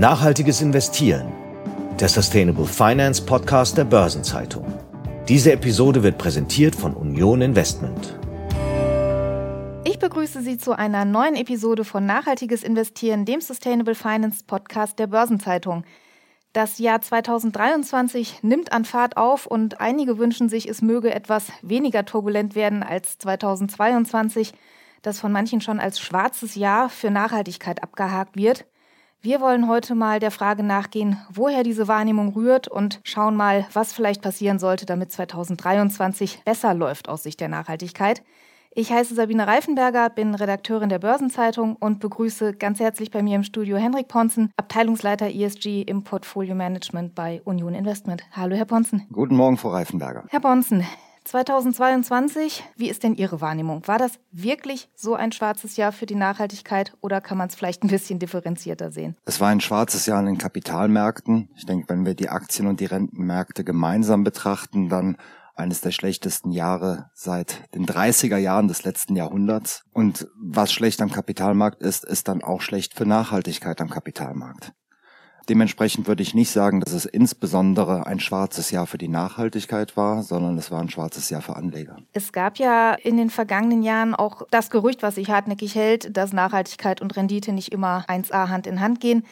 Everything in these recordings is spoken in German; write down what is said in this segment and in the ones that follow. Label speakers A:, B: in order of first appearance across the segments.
A: Nachhaltiges Investieren, der Sustainable Finance Podcast der Börsenzeitung. Diese Episode wird präsentiert von Union Investment.
B: Ich begrüße Sie zu einer neuen Episode von Nachhaltiges Investieren, dem Sustainable Finance Podcast der Börsenzeitung. Das Jahr 2023 nimmt an Fahrt auf und einige wünschen sich, es möge etwas weniger turbulent werden als 2022, das von manchen schon als schwarzes Jahr für Nachhaltigkeit abgehakt wird. Wir wollen heute mal der Frage nachgehen, woher diese Wahrnehmung rührt und schauen mal, was vielleicht passieren sollte, damit 2023 besser läuft aus Sicht der Nachhaltigkeit. Ich heiße Sabine Reifenberger, bin Redakteurin der Börsenzeitung und begrüße ganz herzlich bei mir im Studio Henrik Ponzen, Abteilungsleiter ESG im Portfolio Management bei Union Investment. Hallo, Herr Ponzen.
C: Guten Morgen, Frau Reifenberger.
B: Herr Ponzen, 2022, wie ist denn Ihre Wahrnehmung? War das wirklich so ein schwarzes Jahr für die Nachhaltigkeit oder kann man es vielleicht ein bisschen differenzierter sehen?
C: Es war ein schwarzes Jahr an den Kapitalmärkten. Ich denke, wenn wir die Aktien- und die Rentenmärkte gemeinsam betrachten, dann eines der schlechtesten Jahre seit den 30er Jahren des letzten Jahrhunderts. Und was schlecht am Kapitalmarkt ist, ist dann auch schlecht für Nachhaltigkeit am Kapitalmarkt. Dementsprechend würde ich nicht sagen, dass es insbesondere ein schwarzes Jahr für die Nachhaltigkeit war, sondern es war ein schwarzes Jahr für Anleger.
B: Es gab ja in den vergangenen Jahren auch das Gerücht, was sich hartnäckig hält, dass Nachhaltigkeit und Rendite nicht immer 1a Hand in Hand gehen.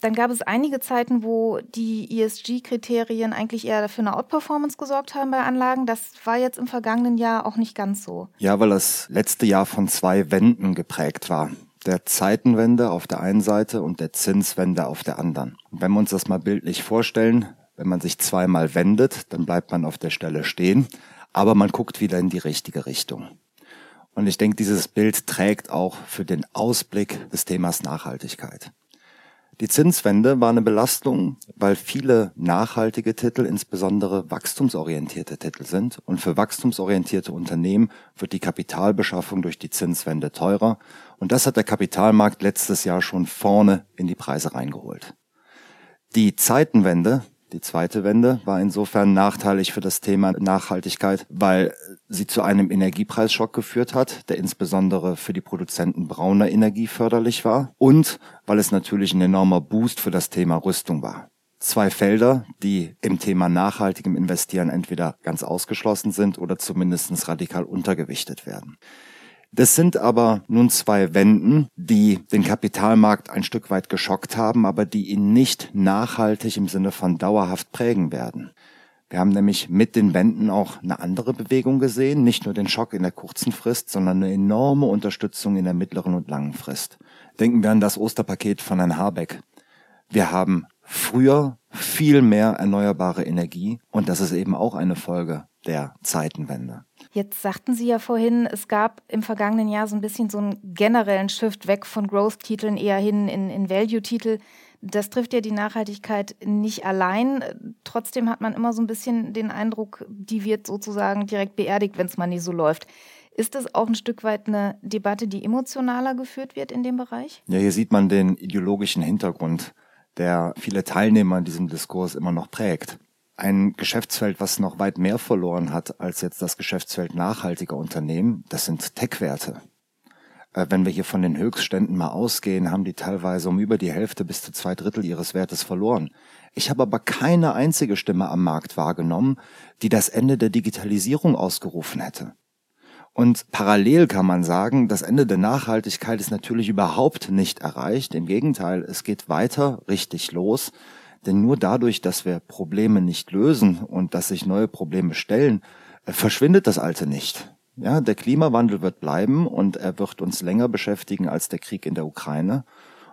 B: Dann gab es einige Zeiten, wo die ESG-Kriterien eigentlich eher für eine Outperformance gesorgt haben bei Anlagen. Das war jetzt im vergangenen Jahr auch nicht ganz so.
C: Ja, weil das letzte Jahr von zwei Wänden geprägt war der Zeitenwende auf der einen Seite und der Zinswende auf der anderen. Und wenn wir uns das mal bildlich vorstellen, wenn man sich zweimal wendet, dann bleibt man auf der Stelle stehen, aber man guckt wieder in die richtige Richtung. Und ich denke, dieses Bild trägt auch für den Ausblick des Themas Nachhaltigkeit. Die Zinswende war eine Belastung, weil viele nachhaltige Titel insbesondere wachstumsorientierte Titel sind. Und für wachstumsorientierte Unternehmen wird die Kapitalbeschaffung durch die Zinswende teurer. Und das hat der Kapitalmarkt letztes Jahr schon vorne in die Preise reingeholt. Die Zeitenwende die zweite Wende war insofern nachteilig für das Thema Nachhaltigkeit, weil sie zu einem Energiepreisschock geführt hat, der insbesondere für die Produzenten brauner Energie förderlich war und weil es natürlich ein enormer Boost für das Thema Rüstung war. Zwei Felder, die im Thema nachhaltigem Investieren entweder ganz ausgeschlossen sind oder zumindest radikal untergewichtet werden. Das sind aber nun zwei Wenden, die den Kapitalmarkt ein Stück weit geschockt haben, aber die ihn nicht nachhaltig im Sinne von dauerhaft prägen werden. Wir haben nämlich mit den Wänden auch eine andere Bewegung gesehen, nicht nur den Schock in der kurzen Frist, sondern eine enorme Unterstützung in der mittleren und langen Frist. Denken wir an das Osterpaket von Herrn Habeck. Wir haben früher viel mehr erneuerbare Energie und das ist eben auch eine Folge der Zeitenwende.
B: Jetzt sagten Sie ja vorhin, es gab im vergangenen Jahr so ein bisschen so einen generellen Shift weg von Growth-Titeln eher hin in, in Value-Titel. Das trifft ja die Nachhaltigkeit nicht allein. Trotzdem hat man immer so ein bisschen den Eindruck, die wird sozusagen direkt beerdigt, wenn es mal nicht so läuft. Ist das auch ein Stück weit eine Debatte, die emotionaler geführt wird in dem Bereich?
C: Ja, hier sieht man den ideologischen Hintergrund, der viele Teilnehmer in diesem Diskurs immer noch prägt ein Geschäftsfeld, was noch weit mehr verloren hat als jetzt das Geschäftsfeld nachhaltiger Unternehmen, das sind Tech-Werte. Äh, wenn wir hier von den Höchstständen mal ausgehen, haben die teilweise um über die Hälfte bis zu zwei Drittel ihres Wertes verloren. Ich habe aber keine einzige Stimme am Markt wahrgenommen, die das Ende der Digitalisierung ausgerufen hätte. Und parallel kann man sagen, das Ende der Nachhaltigkeit ist natürlich überhaupt nicht erreicht. Im Gegenteil, es geht weiter richtig los. Denn nur dadurch, dass wir Probleme nicht lösen und dass sich neue Probleme stellen, äh, verschwindet das Alte nicht. Ja, der Klimawandel wird bleiben und er wird uns länger beschäftigen als der Krieg in der Ukraine.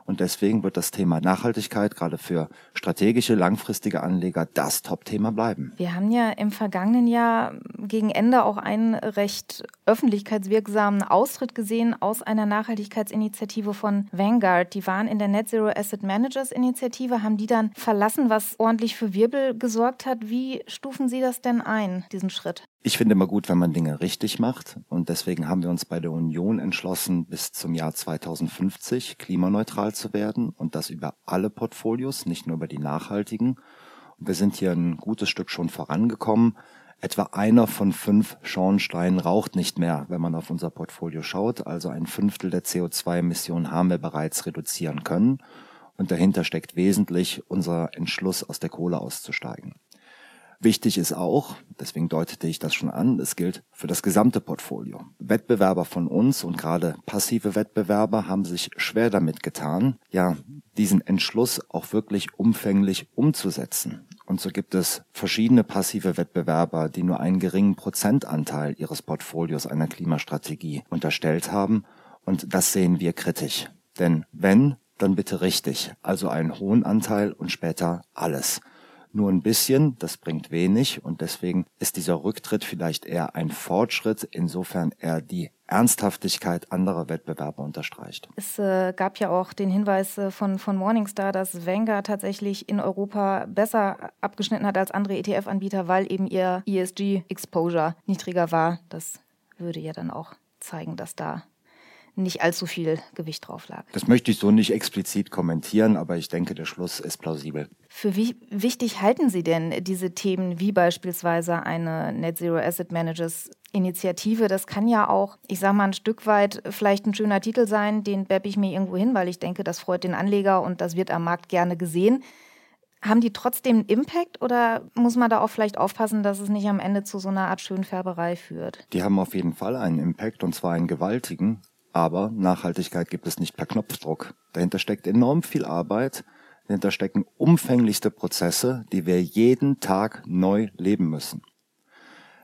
C: Und deswegen wird das Thema Nachhaltigkeit gerade für strategische, langfristige Anleger das Top-Thema bleiben.
B: Wir haben ja im vergangenen Jahr gegen Ende auch einen recht öffentlichkeitswirksamen Austritt gesehen aus einer Nachhaltigkeitsinitiative von Vanguard. Die waren in der Net Zero Asset Managers Initiative, haben die dann verlassen, was ordentlich für Wirbel gesorgt hat. Wie stufen Sie das denn ein, diesen Schritt?
C: Ich finde immer gut, wenn man Dinge richtig macht. Und deswegen haben wir uns bei der Union entschlossen, bis zum Jahr 2050 klimaneutral zu werden und das über alle Portfolios, nicht nur über die nachhaltigen. Und wir sind hier ein gutes Stück schon vorangekommen. Etwa einer von fünf Schornsteinen raucht nicht mehr, wenn man auf unser Portfolio schaut. Also ein Fünftel der CO2-Emissionen haben wir bereits reduzieren können. Und dahinter steckt wesentlich unser Entschluss, aus der Kohle auszusteigen. Wichtig ist auch, deswegen deutete ich das schon an, es gilt für das gesamte Portfolio. Wettbewerber von uns und gerade passive Wettbewerber haben sich schwer damit getan, ja, diesen Entschluss auch wirklich umfänglich umzusetzen. Und so gibt es verschiedene passive Wettbewerber, die nur einen geringen Prozentanteil ihres Portfolios einer Klimastrategie unterstellt haben. Und das sehen wir kritisch. Denn wenn, dann bitte richtig, also einen hohen Anteil und später alles nur ein bisschen, das bringt wenig und deswegen ist dieser Rücktritt vielleicht eher ein Fortschritt, insofern er die Ernsthaftigkeit anderer Wettbewerber unterstreicht.
B: Es äh, gab ja auch den Hinweis äh, von, von Morningstar, dass Vanguard tatsächlich in Europa besser abgeschnitten hat als andere ETF-Anbieter, weil eben ihr ESG-Exposure niedriger war. Das würde ja dann auch zeigen, dass da nicht allzu viel Gewicht drauf lag.
C: Das möchte ich so nicht explizit kommentieren, aber ich denke, der Schluss ist plausibel.
B: Für wie wichtig halten Sie denn diese Themen wie beispielsweise eine Net Zero Asset Managers Initiative? Das kann ja auch, ich sage mal, ein Stück weit vielleicht ein schöner Titel sein, den beppe ich mir irgendwo hin, weil ich denke, das freut den Anleger und das wird am Markt gerne gesehen. Haben die trotzdem einen Impact oder muss man da auch vielleicht aufpassen, dass es nicht am Ende zu so einer Art Schönfärberei führt?
C: Die haben auf jeden Fall einen Impact und zwar einen gewaltigen. Aber Nachhaltigkeit gibt es nicht per Knopfdruck. Dahinter steckt enorm viel Arbeit, dahinter stecken umfänglichste Prozesse, die wir jeden Tag neu leben müssen.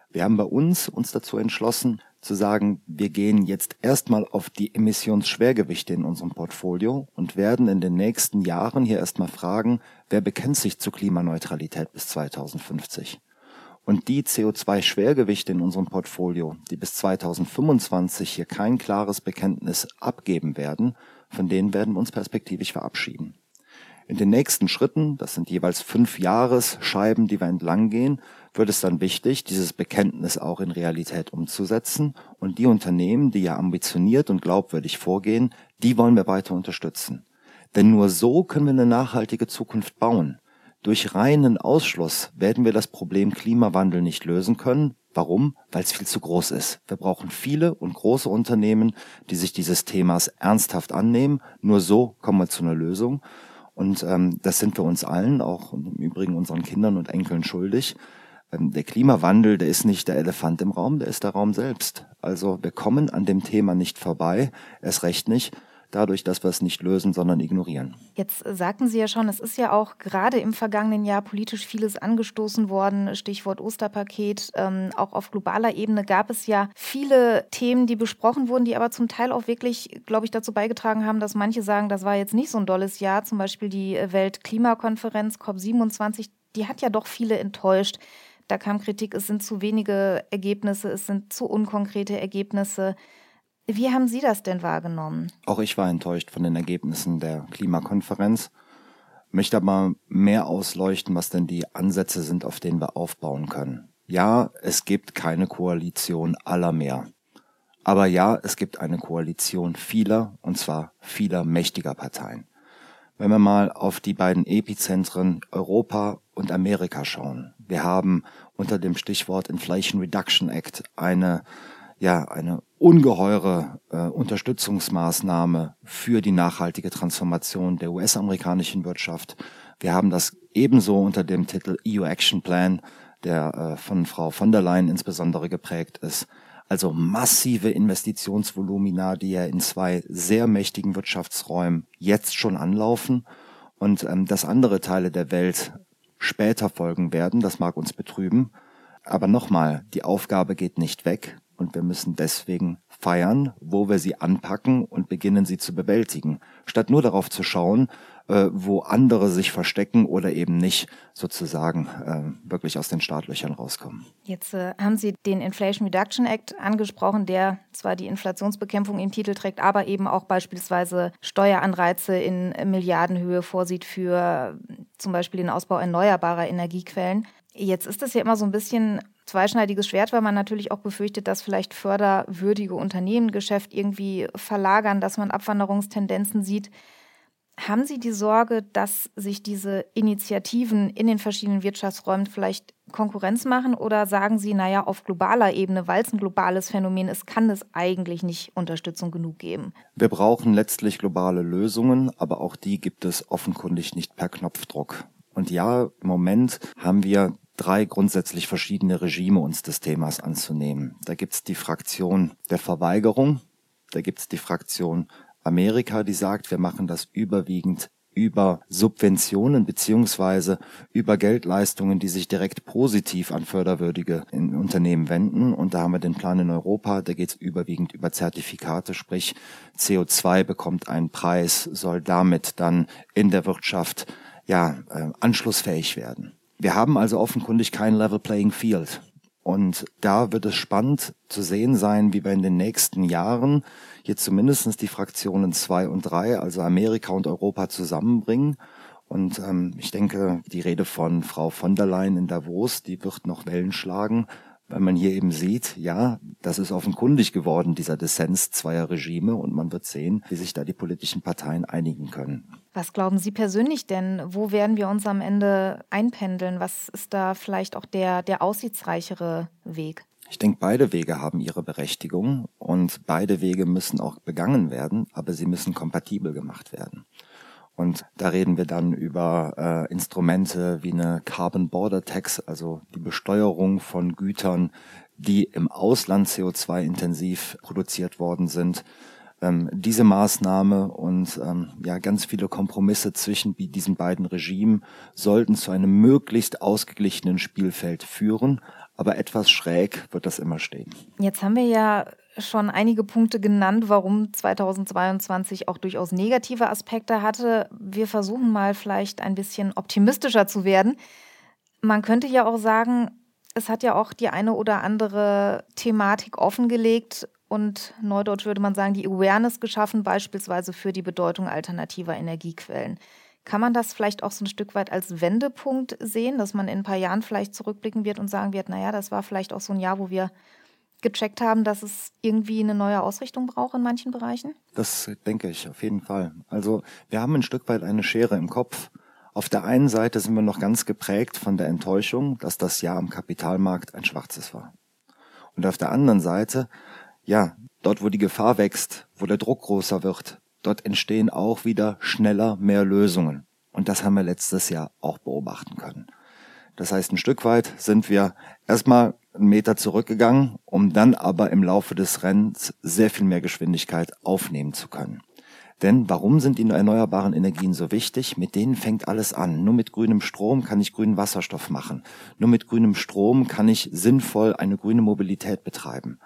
C: Wir haben bei uns uns dazu entschlossen, zu sagen, wir gehen jetzt erstmal auf die Emissionsschwergewichte in unserem Portfolio und werden in den nächsten Jahren hier erstmal fragen, wer bekennt sich zur Klimaneutralität bis 2050? Und die CO2-Schwergewichte in unserem Portfolio, die bis 2025 hier kein klares Bekenntnis abgeben werden, von denen werden wir uns perspektivisch verabschieden. In den nächsten Schritten, das sind jeweils fünf Jahresscheiben, die wir entlang gehen, wird es dann wichtig, dieses Bekenntnis auch in Realität umzusetzen. Und die Unternehmen, die ja ambitioniert und glaubwürdig vorgehen, die wollen wir weiter unterstützen. Denn nur so können wir eine nachhaltige Zukunft bauen. Durch reinen Ausschluss werden wir das Problem Klimawandel nicht lösen können. Warum? Weil es viel zu groß ist. Wir brauchen viele und große Unternehmen, die sich dieses Themas ernsthaft annehmen. Nur so kommen wir zu einer Lösung. Und ähm, das sind wir uns allen, auch im Übrigen unseren Kindern und Enkeln schuldig. Ähm, der Klimawandel, der ist nicht der Elefant im Raum, der ist der Raum selbst. Also wir kommen an dem Thema nicht vorbei, erst recht nicht, dadurch, dass wir es nicht lösen, sondern ignorieren.
B: Jetzt sagten Sie ja schon, es ist ja auch gerade im vergangenen Jahr politisch vieles angestoßen worden. Stichwort Osterpaket. Ähm, auch auf globaler Ebene gab es ja viele Themen, die besprochen wurden, die aber zum Teil auch wirklich, glaube ich, dazu beigetragen haben, dass manche sagen, das war jetzt nicht so ein dolles Jahr. Zum Beispiel die Weltklimakonferenz COP27, die hat ja doch viele enttäuscht. Da kam Kritik, es sind zu wenige Ergebnisse, es sind zu unkonkrete Ergebnisse. Wie haben Sie das denn wahrgenommen?
C: Auch ich war enttäuscht von den Ergebnissen der Klimakonferenz, möchte aber mehr ausleuchten, was denn die Ansätze sind, auf denen wir aufbauen können. Ja, es gibt keine Koalition aller mehr. Aber ja, es gibt eine Koalition vieler, und zwar vieler mächtiger Parteien. Wenn wir mal auf die beiden Epizentren Europa und Amerika schauen. Wir haben unter dem Stichwort Inflation Reduction Act eine ja eine ungeheure äh, Unterstützungsmaßnahme für die nachhaltige Transformation der US-amerikanischen Wirtschaft. Wir haben das ebenso unter dem Titel EU Action Plan, der äh, von Frau von der Leyen insbesondere geprägt ist. Also massive Investitionsvolumina, die ja in zwei sehr mächtigen Wirtschaftsräumen jetzt schon anlaufen und ähm, dass andere Teile der Welt später folgen werden, das mag uns betrüben. Aber nochmal, die Aufgabe geht nicht weg und wir müssen deswegen feiern, wo wir sie anpacken und beginnen sie zu bewältigen, statt nur darauf zu schauen, äh, wo andere sich verstecken oder eben nicht sozusagen äh, wirklich aus den Startlöchern rauskommen.
B: Jetzt äh, haben Sie den Inflation Reduction Act angesprochen, der zwar die Inflationsbekämpfung im Titel trägt, aber eben auch beispielsweise Steueranreize in Milliardenhöhe vorsieht für zum Beispiel den Ausbau erneuerbarer Energiequellen. Jetzt ist es ja immer so ein bisschen zweischneidiges Schwert, weil man natürlich auch befürchtet, dass vielleicht förderwürdige Unternehmen Geschäft irgendwie verlagern, dass man Abwanderungstendenzen sieht. Haben Sie die Sorge, dass sich diese Initiativen in den verschiedenen Wirtschaftsräumen vielleicht Konkurrenz machen oder sagen Sie, naja, auf globaler Ebene, weil es ein globales Phänomen ist, kann es eigentlich nicht Unterstützung genug geben?
C: Wir brauchen letztlich globale Lösungen, aber auch die gibt es offenkundig nicht per Knopfdruck. Und ja, im Moment haben wir drei grundsätzlich verschiedene Regime uns des Themas anzunehmen. Da gibt's die Fraktion der Verweigerung, da gibt's die Fraktion Amerika, die sagt, wir machen das überwiegend über Subventionen beziehungsweise über Geldleistungen, die sich direkt positiv an förderwürdige Unternehmen wenden. Und da haben wir den Plan in Europa, da geht es überwiegend über Zertifikate, sprich CO2 bekommt einen Preis, soll damit dann in der Wirtschaft ja äh, anschlussfähig werden. Wir haben also offenkundig kein Level Playing Field. Und da wird es spannend zu sehen sein, wie wir in den nächsten Jahren hier zumindest die Fraktionen zwei und drei, also Amerika und Europa zusammenbringen. Und ähm, ich denke, die Rede von Frau von der Leyen in Davos, die wird noch Wellen schlagen, weil man hier eben sieht, ja, das ist offenkundig geworden, dieser Dissens zweier Regime und man wird sehen, wie sich da die politischen Parteien einigen können.
B: Was glauben Sie persönlich denn? Wo werden wir uns am Ende einpendeln? Was ist da vielleicht auch der, der aussichtsreichere Weg?
C: Ich denke, beide Wege haben ihre Berechtigung und beide Wege müssen auch begangen werden, aber sie müssen kompatibel gemacht werden. Und da reden wir dann über äh, Instrumente wie eine Carbon Border Tax, also die Besteuerung von Gütern, die im Ausland CO2-intensiv produziert worden sind. Ähm, diese Maßnahme und ähm, ja ganz viele Kompromisse zwischen diesen beiden Regimen sollten zu einem möglichst ausgeglichenen Spielfeld führen, aber etwas schräg wird das immer stehen.
B: Jetzt haben wir ja schon einige Punkte genannt, warum 2022 auch durchaus negative Aspekte hatte. Wir versuchen mal vielleicht ein bisschen optimistischer zu werden. Man könnte ja auch sagen, es hat ja auch die eine oder andere Thematik offengelegt und neudeutsch würde man sagen, die Awareness geschaffen, beispielsweise für die Bedeutung alternativer Energiequellen. Kann man das vielleicht auch so ein Stück weit als Wendepunkt sehen, dass man in ein paar Jahren vielleicht zurückblicken wird und sagen wird, naja, das war vielleicht auch so ein Jahr, wo wir gecheckt haben, dass es irgendwie eine neue Ausrichtung braucht in manchen Bereichen?
C: Das denke ich auf jeden Fall. Also wir haben ein Stück weit eine Schere im Kopf. Auf der einen Seite sind wir noch ganz geprägt von der Enttäuschung, dass das Jahr am Kapitalmarkt ein schwarzes war. Und auf der anderen Seite, ja, dort wo die Gefahr wächst, wo der Druck größer wird, dort entstehen auch wieder schneller mehr Lösungen. Und das haben wir letztes Jahr auch beobachten können. Das heißt, ein Stück weit sind wir erstmal einen Meter zurückgegangen, um dann aber im Laufe des Rennens sehr viel mehr Geschwindigkeit aufnehmen zu können. Denn warum sind die erneuerbaren Energien so wichtig? Mit denen fängt alles an. Nur mit grünem Strom kann ich grünen Wasserstoff machen. Nur mit grünem Strom kann ich sinnvoll eine grüne Mobilität betreiben.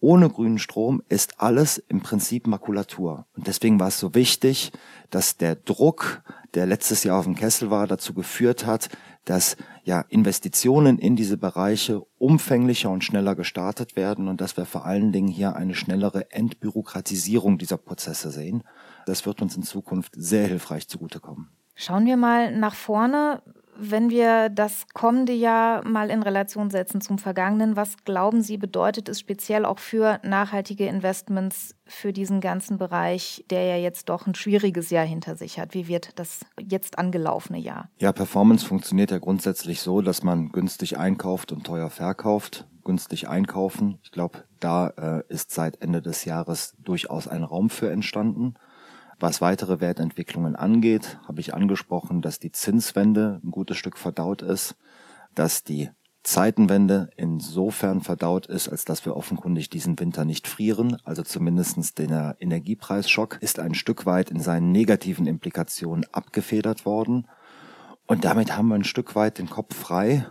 C: Ohne grünen Strom ist alles im Prinzip Makulatur. Und deswegen war es so wichtig, dass der Druck, der letztes Jahr auf dem Kessel war, dazu geführt hat, dass ja Investitionen in diese Bereiche umfänglicher und schneller gestartet werden und dass wir vor allen Dingen hier eine schnellere Entbürokratisierung dieser Prozesse sehen. Das wird uns in Zukunft sehr hilfreich zugutekommen.
B: Schauen wir mal nach vorne. Wenn wir das kommende Jahr mal in Relation setzen zum vergangenen, was glauben Sie, bedeutet es speziell auch für nachhaltige Investments für diesen ganzen Bereich, der ja jetzt doch ein schwieriges Jahr hinter sich hat? Wie wird das jetzt angelaufene Jahr?
C: Ja, Performance funktioniert ja grundsätzlich so, dass man günstig einkauft und teuer verkauft. Günstig einkaufen, ich glaube, da äh, ist seit Ende des Jahres durchaus ein Raum für entstanden. Was weitere Wertentwicklungen angeht, habe ich angesprochen, dass die Zinswende ein gutes Stück verdaut ist, dass die Zeitenwende insofern verdaut ist, als dass wir offenkundig diesen Winter nicht frieren. Also zumindestens der Energiepreisschock ist ein Stück weit in seinen negativen Implikationen abgefedert worden. Und damit haben wir ein Stück weit den Kopf frei,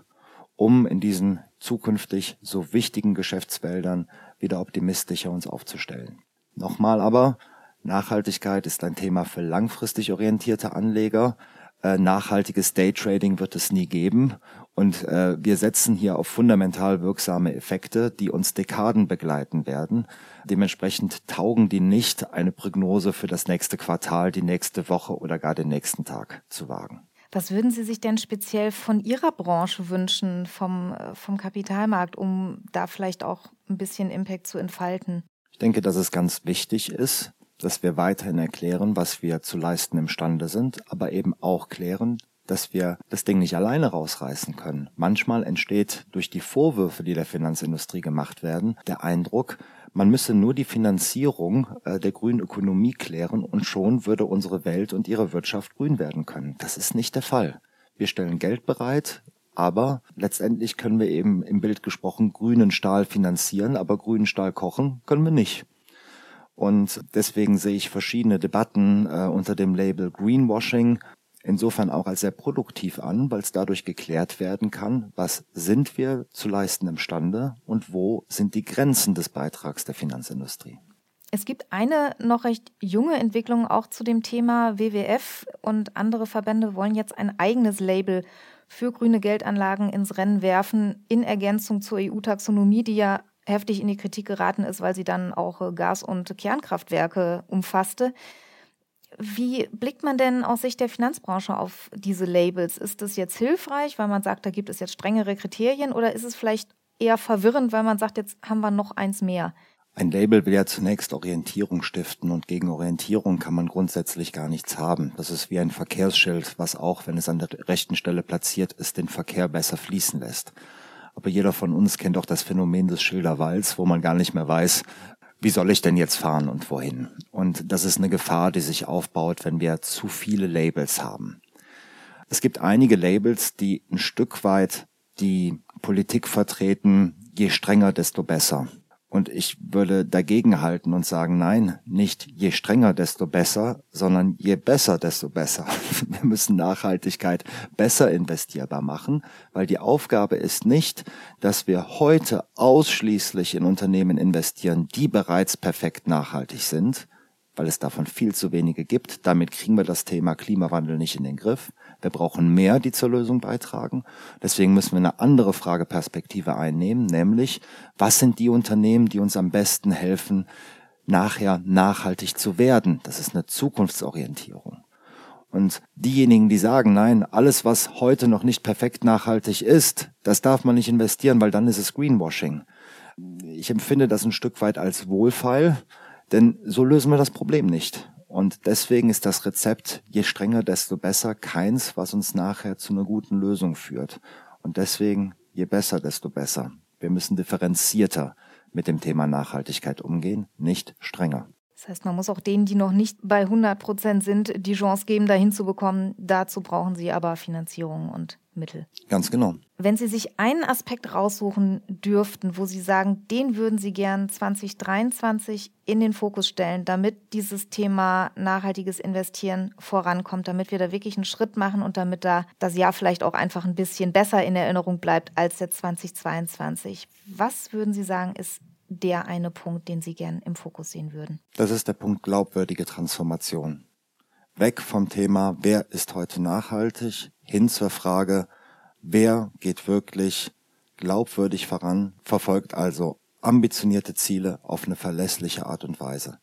C: um in diesen zukünftig so wichtigen Geschäftsfeldern wieder optimistischer uns aufzustellen. Nochmal aber, Nachhaltigkeit ist ein Thema für langfristig orientierte Anleger. Äh, nachhaltiges Daytrading wird es nie geben. Und äh, wir setzen hier auf fundamental wirksame Effekte, die uns Dekaden begleiten werden. Dementsprechend taugen die nicht, eine Prognose für das nächste Quartal, die nächste Woche oder gar den nächsten Tag zu wagen.
B: Was würden Sie sich denn speziell von Ihrer Branche wünschen, vom, äh, vom Kapitalmarkt, um da vielleicht auch ein bisschen Impact zu entfalten?
C: Ich denke, dass es ganz wichtig ist, dass wir weiterhin erklären, was wir zu leisten imstande sind, aber eben auch klären, dass wir das Ding nicht alleine rausreißen können. Manchmal entsteht durch die Vorwürfe, die der Finanzindustrie gemacht werden, der Eindruck, man müsse nur die Finanzierung äh, der grünen Ökonomie klären und schon würde unsere Welt und ihre Wirtschaft grün werden können. Das ist nicht der Fall. Wir stellen Geld bereit, aber letztendlich können wir eben im Bild gesprochen grünen Stahl finanzieren, aber grünen Stahl kochen können wir nicht. Und deswegen sehe ich verschiedene Debatten äh, unter dem Label Greenwashing insofern auch als sehr produktiv an, weil es dadurch geklärt werden kann, was sind wir zu leisten imstande und wo sind die Grenzen des Beitrags der Finanzindustrie.
B: Es gibt eine noch recht junge Entwicklung auch zu dem Thema WWF und andere Verbände wollen jetzt ein eigenes Label für grüne Geldanlagen ins Rennen werfen, in Ergänzung zur EU-Taxonomie, die ja heftig in die Kritik geraten ist, weil sie dann auch Gas- und Kernkraftwerke umfasste. Wie blickt man denn aus Sicht der Finanzbranche auf diese Labels? Ist das jetzt hilfreich, weil man sagt, da gibt es jetzt strengere Kriterien oder ist es vielleicht eher verwirrend, weil man sagt, jetzt haben wir noch eins mehr?
C: Ein Label will ja zunächst Orientierung stiften und gegen Orientierung kann man grundsätzlich gar nichts haben. Das ist wie ein Verkehrsschild, was auch, wenn es an der rechten Stelle platziert ist, den Verkehr besser fließen lässt. Aber jeder von uns kennt auch das Phänomen des Schilderwalls, wo man gar nicht mehr weiß, wie soll ich denn jetzt fahren und wohin? Und das ist eine Gefahr, die sich aufbaut, wenn wir zu viele Labels haben. Es gibt einige Labels, die ein Stück weit die Politik vertreten, je strenger, desto besser. Und ich würde dagegen halten und sagen, nein, nicht je strenger, desto besser, sondern je besser, desto besser. Wir müssen Nachhaltigkeit besser investierbar machen, weil die Aufgabe ist nicht, dass wir heute ausschließlich in Unternehmen investieren, die bereits perfekt nachhaltig sind, weil es davon viel zu wenige gibt. Damit kriegen wir das Thema Klimawandel nicht in den Griff. Wir brauchen mehr, die zur Lösung beitragen. Deswegen müssen wir eine andere Frageperspektive einnehmen, nämlich, was sind die Unternehmen, die uns am besten helfen, nachher nachhaltig zu werden? Das ist eine Zukunftsorientierung. Und diejenigen, die sagen, nein, alles, was heute noch nicht perfekt nachhaltig ist, das darf man nicht investieren, weil dann ist es Greenwashing. Ich empfinde das ein Stück weit als Wohlfeil, denn so lösen wir das Problem nicht. Und deswegen ist das Rezept, je strenger, desto besser, keins, was uns nachher zu einer guten Lösung führt. Und deswegen, je besser, desto besser. Wir müssen differenzierter mit dem Thema Nachhaltigkeit umgehen, nicht strenger.
B: Das heißt, man muss auch denen, die noch nicht bei 100 Prozent sind, die Chance geben, dahin zu bekommen. Dazu brauchen sie aber Finanzierung und Mittel.
C: Ganz genau.
B: Wenn Sie sich einen Aspekt raussuchen dürften, wo Sie sagen, den würden Sie gern 2023 in den Fokus stellen, damit dieses Thema nachhaltiges Investieren vorankommt, damit wir da wirklich einen Schritt machen und damit da das Jahr vielleicht auch einfach ein bisschen besser in Erinnerung bleibt als der 2022. Was würden Sie sagen, ist der eine Punkt, den Sie gern im Fokus sehen würden?
C: Das ist der Punkt glaubwürdige Transformation. Weg vom Thema, wer ist heute nachhaltig, hin zur Frage, wer geht wirklich glaubwürdig voran, verfolgt also ambitionierte Ziele auf eine verlässliche Art und Weise.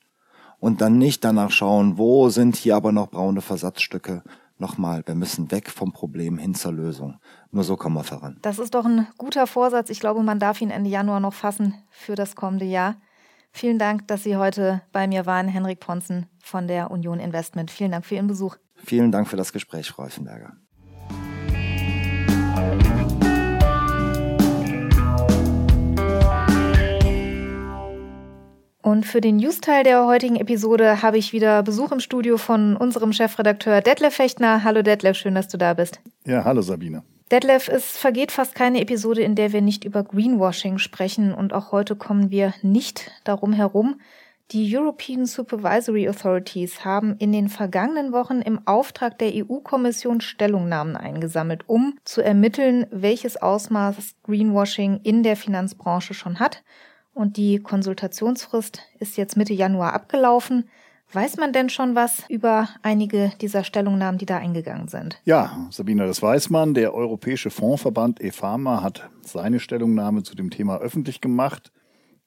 C: Und dann nicht danach schauen, wo sind hier aber noch braune Versatzstücke, Nochmal, wir müssen weg vom Problem hin zur Lösung. Nur so kommen wir voran.
B: Das ist doch ein guter Vorsatz. Ich glaube, man darf ihn Ende Januar noch fassen für das kommende Jahr. Vielen Dank, dass Sie heute bei mir waren, Henrik Ponzen von der Union Investment. Vielen Dank für Ihren Besuch.
C: Vielen Dank für das Gespräch, Frau Reifenberger.
B: Und für den News-Teil der heutigen Episode habe ich wieder Besuch im Studio von unserem Chefredakteur Detlef Fechtner. Hallo Detlef, schön, dass du da bist.
D: Ja, hallo Sabine.
B: Detlef, es vergeht fast keine Episode, in der wir nicht über Greenwashing sprechen. Und auch heute kommen wir nicht darum herum. Die European Supervisory Authorities haben in den vergangenen Wochen im Auftrag der EU-Kommission Stellungnahmen eingesammelt, um zu ermitteln, welches Ausmaß Greenwashing in der Finanzbranche schon hat und die Konsultationsfrist ist jetzt Mitte Januar abgelaufen. Weiß man denn schon was über einige dieser Stellungnahmen, die da eingegangen sind?
D: Ja, Sabina, das weiß man. Der Europäische Fondsverband EFAMA hat seine Stellungnahme zu dem Thema öffentlich gemacht.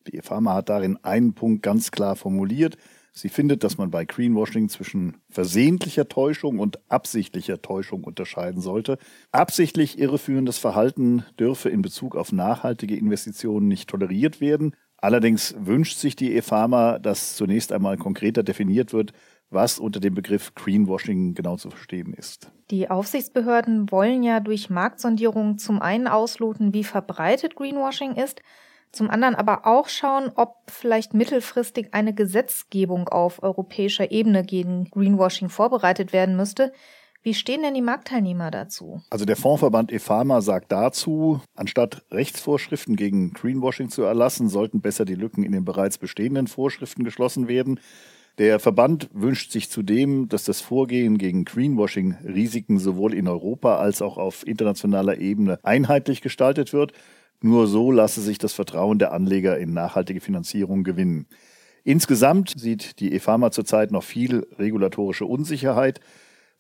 D: Die EFAMA hat darin einen Punkt ganz klar formuliert. Sie findet, dass man bei Greenwashing zwischen versehentlicher Täuschung und absichtlicher Täuschung unterscheiden sollte. Absichtlich irreführendes Verhalten dürfe in Bezug auf nachhaltige Investitionen nicht toleriert werden. Allerdings wünscht sich die EFAMA, dass zunächst einmal konkreter definiert wird, was unter dem Begriff Greenwashing genau zu verstehen ist.
B: Die Aufsichtsbehörden wollen ja durch Marktsondierungen zum einen ausloten, wie verbreitet Greenwashing ist, zum anderen aber auch schauen, ob vielleicht mittelfristig eine Gesetzgebung auf europäischer Ebene gegen Greenwashing vorbereitet werden müsste. Wie stehen denn die Marktteilnehmer dazu?
D: Also der Fondsverband EFAMA sagt dazu, anstatt Rechtsvorschriften gegen Greenwashing zu erlassen, sollten besser die Lücken in den bereits bestehenden Vorschriften geschlossen werden. Der Verband wünscht sich zudem, dass das Vorgehen gegen Greenwashing-Risiken sowohl in Europa als auch auf internationaler Ebene einheitlich gestaltet wird. Nur so lasse sich das Vertrauen der Anleger in nachhaltige Finanzierung gewinnen. Insgesamt sieht die EFAMA zurzeit noch viel regulatorische Unsicherheit.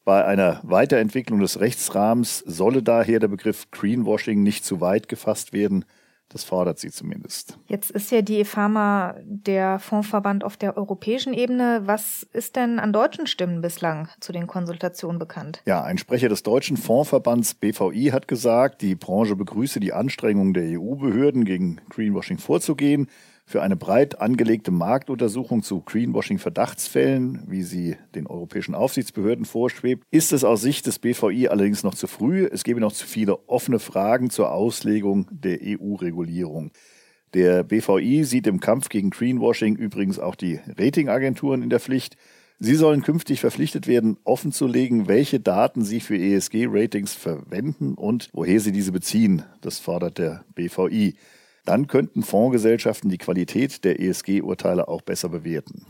D: Bei einer Weiterentwicklung des Rechtsrahmens solle daher der Begriff Greenwashing nicht zu weit gefasst werden. Das fordert sie zumindest.
B: Jetzt ist ja die EFAMA der Fondsverband auf der europäischen Ebene. Was ist denn an deutschen Stimmen bislang zu den Konsultationen bekannt?
D: Ja, ein Sprecher des deutschen Fondsverbands BVI hat gesagt, die Branche begrüße die Anstrengungen der EU-Behörden gegen Greenwashing vorzugehen. Für eine breit angelegte Marktuntersuchung zu Greenwashing-Verdachtsfällen, wie sie den europäischen Aufsichtsbehörden vorschwebt, ist es aus Sicht des BVI allerdings noch zu früh. Es gebe noch zu viele offene Fragen zur Auslegung der EU-Regulierung. Der BVI sieht im Kampf gegen Greenwashing übrigens auch die Ratingagenturen in der Pflicht. Sie sollen künftig verpflichtet werden, offenzulegen, welche Daten sie für ESG-Ratings verwenden und woher sie diese beziehen. Das fordert der BVI. Dann könnten Fondsgesellschaften die Qualität der ESG-Urteile auch besser bewerten.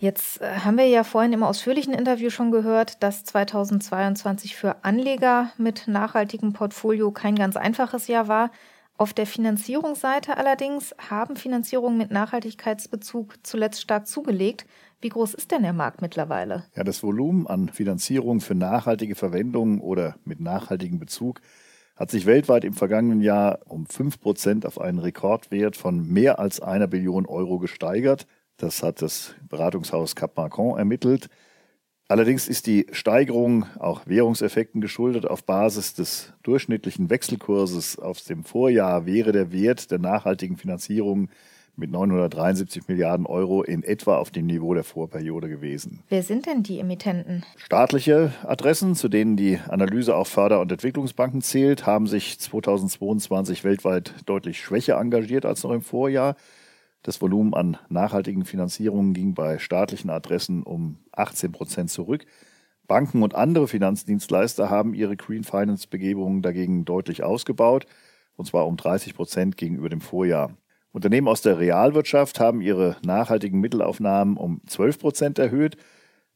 B: Jetzt äh, haben wir ja vorhin im ausführlichen Interview schon gehört, dass 2022 für Anleger mit nachhaltigem Portfolio kein ganz einfaches Jahr war. Auf der Finanzierungsseite allerdings haben Finanzierungen mit Nachhaltigkeitsbezug zuletzt stark zugelegt. Wie groß ist denn der Markt mittlerweile?
D: Ja, das Volumen an Finanzierung für nachhaltige Verwendung oder mit nachhaltigem Bezug hat sich weltweit im vergangenen Jahr um 5% auf einen Rekordwert von mehr als einer Billion Euro gesteigert. Das hat das Beratungshaus Cap Marcon ermittelt. Allerdings ist die Steigerung auch Währungseffekten geschuldet. Auf Basis des durchschnittlichen Wechselkurses aus dem Vorjahr wäre der Wert der nachhaltigen Finanzierung mit 973 Milliarden Euro in etwa auf dem Niveau der Vorperiode gewesen.
B: Wer sind denn die Emittenten?
D: Staatliche Adressen, zu denen die Analyse auch Förder- und Entwicklungsbanken zählt, haben sich 2022 weltweit deutlich schwächer engagiert als noch im Vorjahr. Das Volumen an nachhaltigen Finanzierungen ging bei staatlichen Adressen um 18 Prozent zurück. Banken und andere Finanzdienstleister haben ihre Green Finance Begebungen dagegen deutlich ausgebaut, und zwar um 30 Prozent gegenüber dem Vorjahr. Unternehmen aus der Realwirtschaft haben ihre nachhaltigen Mittelaufnahmen um 12 Prozent erhöht.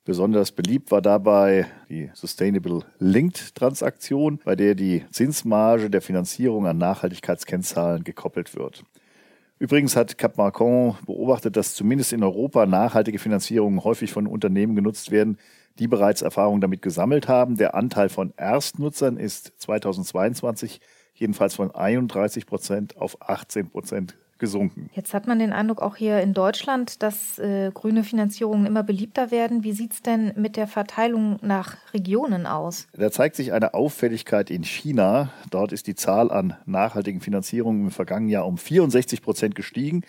D: Besonders beliebt war dabei die Sustainable Linked Transaktion, bei der die Zinsmarge der Finanzierung an Nachhaltigkeitskennzahlen gekoppelt wird. Übrigens hat Cap Marcon beobachtet, dass zumindest in Europa nachhaltige Finanzierungen häufig von Unternehmen genutzt werden, die bereits Erfahrung damit gesammelt haben. Der Anteil von Erstnutzern ist 2022 jedenfalls von 31 Prozent auf 18 Prozent gesunken.
B: Jetzt hat man den Eindruck auch hier in Deutschland, dass äh, grüne Finanzierungen immer beliebter werden. Wie sieht es denn mit der Verteilung nach Regionen aus?
D: Da zeigt sich eine Auffälligkeit in China. Dort ist die Zahl an nachhaltigen Finanzierungen im vergangenen Jahr um 64 Prozent gestiegen.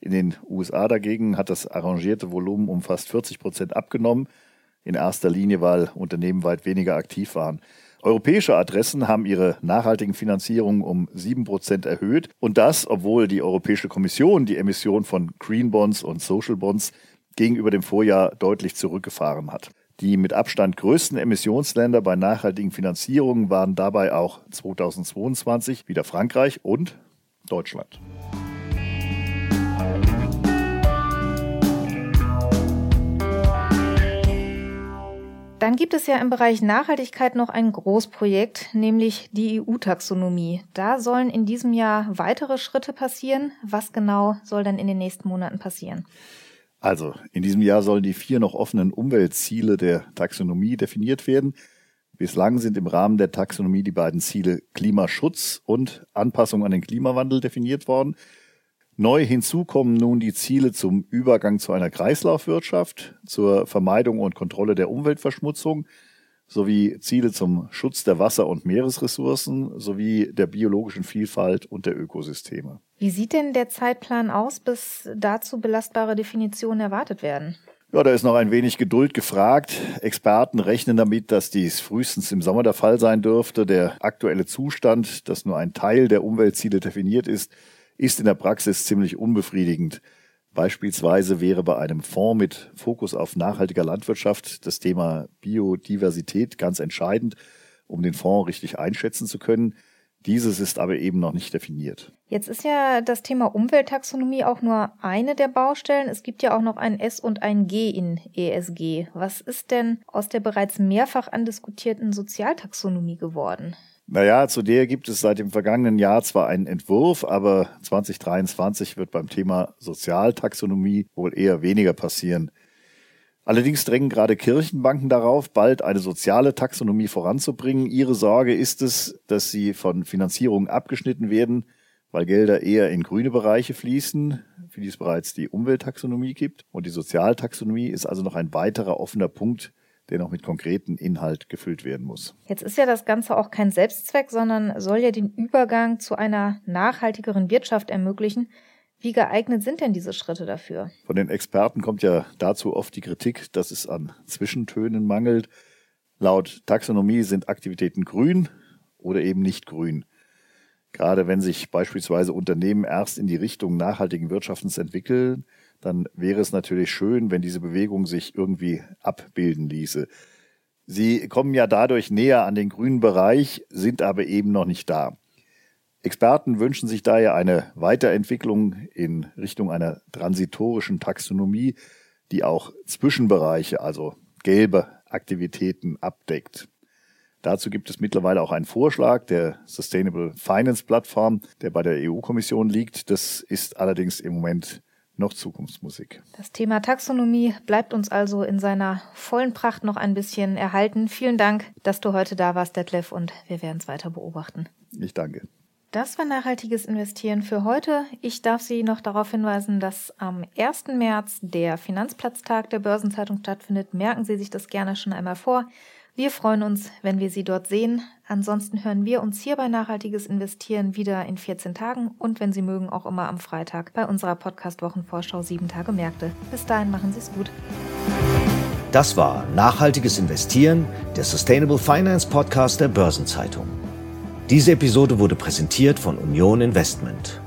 D: In den USA dagegen hat das arrangierte Volumen um fast 40 Prozent abgenommen. In erster Linie, weil Unternehmen weit weniger aktiv waren. Europäische Adressen haben ihre nachhaltigen Finanzierungen um sieben Prozent erhöht. Und das, obwohl die Europäische Kommission die Emission von Green Bonds und Social Bonds gegenüber dem Vorjahr deutlich zurückgefahren hat. Die mit Abstand größten Emissionsländer bei nachhaltigen Finanzierungen waren dabei auch 2022 wieder Frankreich und Deutschland.
B: Dann gibt es ja im Bereich Nachhaltigkeit noch ein Großprojekt, nämlich die EU-Taxonomie. Da sollen in diesem Jahr weitere Schritte passieren. Was genau soll dann in den nächsten Monaten passieren?
D: Also, in diesem Jahr sollen die vier noch offenen Umweltziele der Taxonomie definiert werden. Bislang sind im Rahmen der Taxonomie die beiden Ziele Klimaschutz und Anpassung an den Klimawandel definiert worden. Neu hinzu kommen nun die Ziele zum Übergang zu einer Kreislaufwirtschaft, zur Vermeidung und Kontrolle der Umweltverschmutzung sowie Ziele zum Schutz der Wasser- und Meeresressourcen sowie der biologischen Vielfalt und der Ökosysteme.
B: Wie sieht denn der Zeitplan aus, bis dazu belastbare Definitionen erwartet werden?
D: Ja, da ist noch ein wenig Geduld gefragt. Experten rechnen damit, dass dies frühestens im Sommer der Fall sein dürfte. Der aktuelle Zustand, dass nur ein Teil der Umweltziele definiert ist, ist in der Praxis ziemlich unbefriedigend. Beispielsweise wäre bei einem Fonds mit Fokus auf nachhaltiger Landwirtschaft das Thema Biodiversität ganz entscheidend, um den Fonds richtig einschätzen zu können. Dieses ist aber eben noch nicht definiert.
B: Jetzt ist ja das Thema Umwelttaxonomie auch nur eine der Baustellen. Es gibt ja auch noch ein S und ein G in ESG. Was ist denn aus der bereits mehrfach andiskutierten Sozialtaxonomie geworden?
D: Naja, zu der gibt es seit dem vergangenen Jahr zwar einen Entwurf, aber 2023 wird beim Thema Sozialtaxonomie wohl eher weniger passieren. Allerdings drängen gerade Kirchenbanken darauf, bald eine soziale Taxonomie voranzubringen. Ihre Sorge ist es, dass sie von Finanzierungen abgeschnitten werden, weil Gelder eher in grüne Bereiche fließen, für die es bereits die Umwelttaxonomie gibt. Und die Sozialtaxonomie ist also noch ein weiterer offener Punkt, der noch mit konkreten Inhalt gefüllt werden muss.
B: Jetzt ist ja das Ganze auch kein Selbstzweck, sondern soll ja den Übergang zu einer nachhaltigeren Wirtschaft ermöglichen. Wie geeignet sind denn diese Schritte dafür?
D: Von den Experten kommt ja dazu oft die Kritik, dass es an Zwischentönen mangelt. Laut Taxonomie sind Aktivitäten grün oder eben nicht grün. Gerade wenn sich beispielsweise Unternehmen erst in die Richtung nachhaltigen Wirtschaftens entwickeln, dann wäre es natürlich schön, wenn diese Bewegung sich irgendwie abbilden ließe. Sie kommen ja dadurch näher an den grünen Bereich, sind aber eben noch nicht da. Experten wünschen sich daher eine Weiterentwicklung in Richtung einer transitorischen Taxonomie, die auch Zwischenbereiche, also gelbe Aktivitäten abdeckt. Dazu gibt es mittlerweile auch einen Vorschlag der Sustainable Finance Plattform, der bei der EU-Kommission liegt. Das ist allerdings im Moment noch Zukunftsmusik.
B: Das Thema Taxonomie bleibt uns also in seiner vollen Pracht noch ein bisschen erhalten. Vielen Dank, dass du heute da warst, Detlef, und wir werden es weiter beobachten.
D: Ich danke.
B: Das war nachhaltiges Investieren für heute. Ich darf Sie noch darauf hinweisen, dass am 1. März der Finanzplatztag der Börsenzeitung stattfindet. Merken Sie sich das gerne schon einmal vor. Wir freuen uns, wenn wir Sie dort sehen. Ansonsten hören wir uns hier bei Nachhaltiges Investieren wieder in 14 Tagen und wenn Sie mögen auch immer am Freitag bei unserer Podcast-Wochenvorschau 7 Tage Märkte. Bis dahin machen Sie es gut.
A: Das war Nachhaltiges Investieren, der Sustainable Finance Podcast der Börsenzeitung. Diese Episode wurde präsentiert von Union Investment.